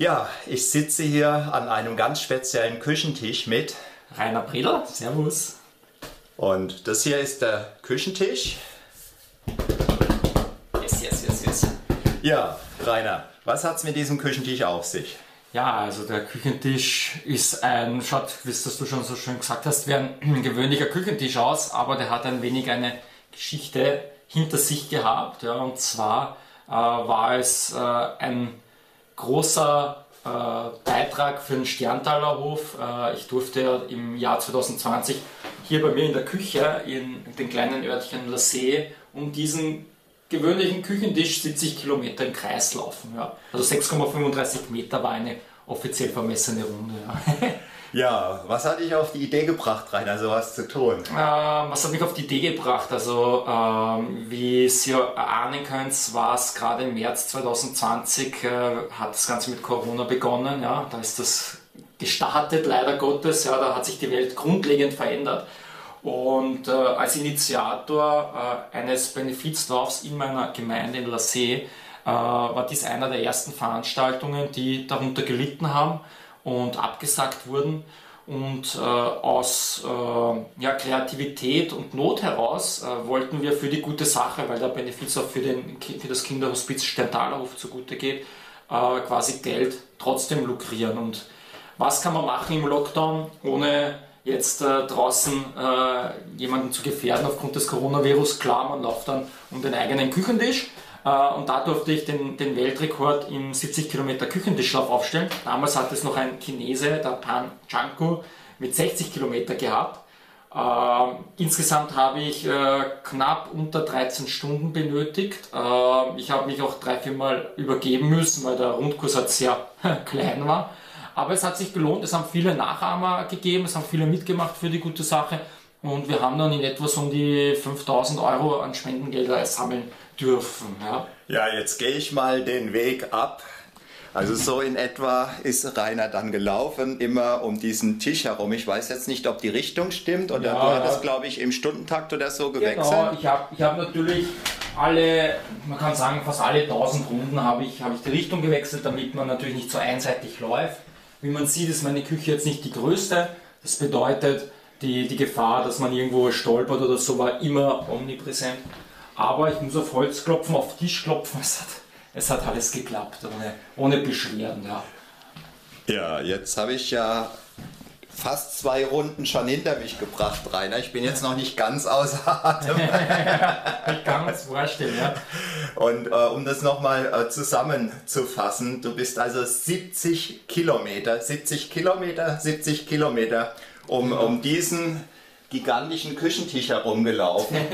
Ja, ich sitze hier an einem ganz speziellen Küchentisch mit Rainer Bredel, Servus. Und das hier ist der Küchentisch. Yes, yes, yes, yes. Ja, Rainer, was hat es mit diesem Küchentisch auf sich? Ja, also der Küchentisch ist ein, schaut, wie es du schon so schön gesagt hast, wie ein gewöhnlicher Küchentisch aus, aber der hat ein wenig eine Geschichte hinter sich gehabt. Ja, und zwar äh, war es äh, ein großer äh, Beitrag für den Sterntaler Hof. Äh, ich durfte im Jahr 2020 hier bei mir in der Küche in den kleinen Örtchen La See um diesen gewöhnlichen Küchentisch 70 Kilometer im Kreis laufen. Ja. Also 6,35 Meter war eine offiziell vermessene Runde. Ja. Ja, was hat dich auf die Idee gebracht, Rainer, sowas zu tun? Ähm, was hat mich auf die Idee gebracht? Also, ähm, wie Sie ahnen können, war es gerade im März 2020, äh, hat das Ganze mit Corona begonnen. Ja, da ist das gestartet, leider Gottes. Ja, da hat sich die Welt grundlegend verändert. Und äh, als Initiator äh, eines Benefizlaufs in meiner Gemeinde in La See äh, war dies einer der ersten Veranstaltungen, die darunter gelitten haben und abgesagt wurden. Und äh, aus äh, ja, Kreativität und Not heraus äh, wollten wir für die gute Sache, weil der Benefiz auch für, den, für das Kinderhospiz Sterntalerhof zugute geht, äh, quasi Geld trotzdem lukrieren. Und was kann man machen im Lockdown, ohne jetzt äh, draußen äh, jemanden zu gefährden aufgrund des Coronavirus? Klar, man läuft dann um den eigenen Küchentisch und da durfte ich den, den Weltrekord im 70 Kilometer Küchentischlauf aufstellen. Damals hat es noch ein Chinese, der Pan Chanku, mit 60 Kilometer gehabt. Äh, insgesamt habe ich äh, knapp unter 13 Stunden benötigt. Äh, ich habe mich auch drei, vier Mal übergeben müssen, weil der Rundkurs halt sehr klein war. Aber es hat sich gelohnt, es haben viele Nachahmer gegeben, es haben viele mitgemacht für die gute Sache. Und wir haben dann in etwas um die 5000 Euro an Spendengelder sammeln dürfen. Ja, ja jetzt gehe ich mal den Weg ab. Also so in etwa ist Rainer dann gelaufen, immer um diesen Tisch herum. Ich weiß jetzt nicht, ob die Richtung stimmt oder ja, du hattest, glaube ich, im Stundentakt oder so gewechselt. Genau, ich habe ich hab natürlich alle, man kann sagen, fast alle 1000 Runden habe ich, hab ich die Richtung gewechselt, damit man natürlich nicht so einseitig läuft. Wie man sieht, ist meine Küche jetzt nicht die größte. Das bedeutet, die, die Gefahr, dass man irgendwo stolpert oder so, war immer omnipräsent. Aber ich muss auf Holz klopfen, auf Tisch klopfen. Es hat, es hat alles geklappt, ohne, ohne Beschwerden. Ja. ja, jetzt habe ich ja fast zwei Runden schon hinter mich gebracht, Rainer. Ich bin jetzt noch nicht ganz außer Atem. ich kann mir das vorstellen, ja. Und äh, um das nochmal äh, zusammenzufassen, du bist also 70 Kilometer, 70 Kilometer, 70 Kilometer um, um diesen gigantischen Küchentisch herumgelaufen.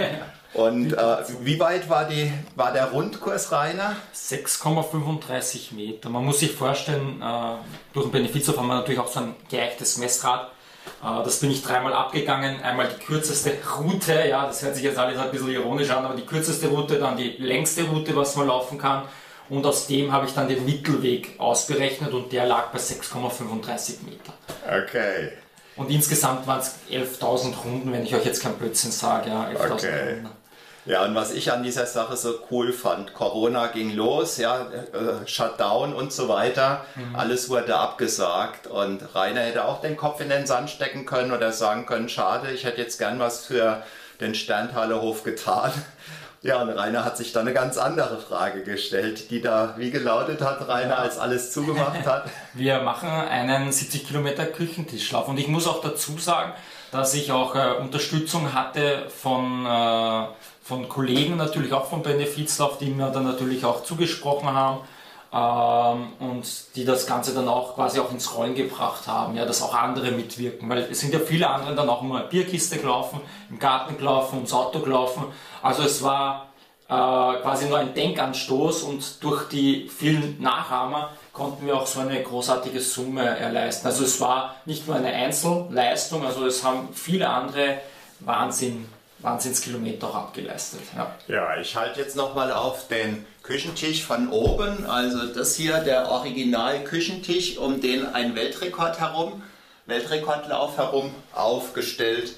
Und äh, wie weit war, die, war der Rundkurs, Rainer? 6,35 Meter. Man muss sich vorstellen, äh, durch den Benefizhof haben wir natürlich auch so ein geeichtes Messrad. Äh, das bin ich dreimal abgegangen. Einmal die kürzeste Route, ja, das hört sich jetzt alles ein bisschen ironisch an, aber die kürzeste Route, dann die längste Route, was man laufen kann. Und aus dem habe ich dann den Mittelweg ausberechnet und der lag bei 6,35 Meter. Okay. Und insgesamt waren es 11.000 Runden, wenn ich euch jetzt kein Blödsinn sage. Ja, 11.000 okay. Runden. Ja, und was ich an dieser Sache so cool fand, Corona ging los, ja, äh, Shutdown und so weiter, mhm. alles wurde abgesagt und Rainer hätte auch den Kopf in den Sand stecken können oder sagen können, schade, ich hätte jetzt gern was für den Sterntaler Hof getan. Ja, und Rainer hat sich da eine ganz andere Frage gestellt, die da wie gelautet hat, Rainer, als alles zugemacht hat. Wir machen einen 70 Kilometer Küchentischlauf und ich muss auch dazu sagen, dass ich auch äh, Unterstützung hatte von, äh, von Kollegen, natürlich auch vom Benefizlauf, die mir dann natürlich auch zugesprochen haben ähm, und die das Ganze dann auch quasi auch ins Rollen gebracht haben, ja, dass auch andere mitwirken, weil es sind ja viele andere dann auch immer Bierkiste gelaufen, im Garten gelaufen, ums Auto gelaufen also es war äh, quasi nur ein Denkanstoß und durch die vielen Nachahmer konnten wir auch so eine großartige Summe erleisten. Also es war nicht nur eine Einzelleistung, also es haben viele andere Wahnsinn, Wahnsinnskilometer auch abgeleistet. Ja, ja ich halte jetzt nochmal auf den Küchentisch von oben, also das hier der Original-Küchentisch, um den ein Weltrekord herum, Weltrekordlauf herum aufgestellt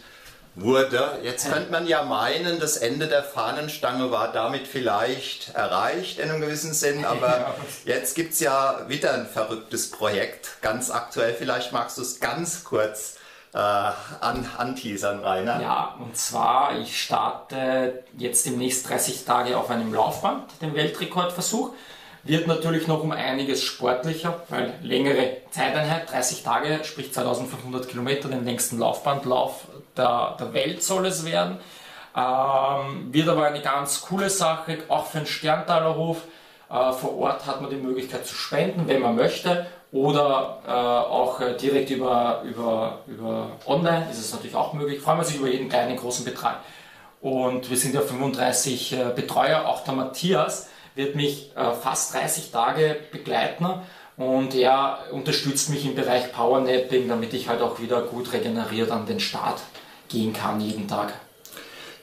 wurde. Jetzt könnte man ja meinen, das Ende der Fahnenstange war damit vielleicht erreicht in einem gewissen Sinn, aber jetzt gibt es ja wieder ein verrücktes Projekt, ganz aktuell. Vielleicht magst du es ganz kurz äh, an, anteasern, Rainer. Ja, und zwar, ich starte jetzt demnächst 30 Tage auf einem Laufband, den Weltrekordversuch. Wird natürlich noch um einiges sportlicher, weil längere Zeiteinheit, 30 Tage, sprich 2500 Kilometer, den längsten Laufbandlauf der, der Welt soll es werden. Ähm, wird aber eine ganz coole Sache, auch für den Sterntalerhof. Äh, vor Ort hat man die Möglichkeit zu spenden, wenn man möchte, oder äh, auch äh, direkt über, über, über online ist es natürlich auch möglich. Freuen wir sich über jeden kleinen, großen Betrag. Und wir sind ja 35 äh, Betreuer, auch der Matthias wird mich äh, fast 30 Tage begleiten und er unterstützt mich im Bereich Powernapping, damit ich halt auch wieder gut regeneriert an den Start gehen kann jeden Tag.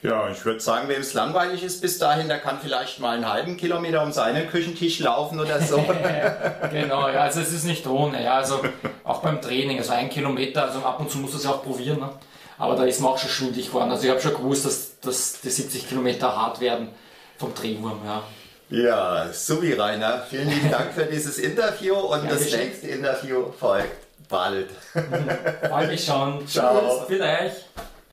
Ja, ich würde sagen, wem es langweilig ist bis dahin, der kann vielleicht mal einen halben Kilometer um seinen Küchentisch laufen oder so. genau, ja, also es ist nicht ohne. Ja, also auch beim Training, also ein Kilometer, also ab und zu muss das ja auch probieren. Ne? Aber da ist man auch schon schwindig geworden. Also ich habe schon gewusst, dass, dass die 70 Kilometer hart werden vom Drehwurm. Ja. Ja, Subi Rainer, vielen lieben Dank für dieses Interview und ja, das nächste Interview folgt bald. Freue mich schon. Ciao. Tschüss, für euch.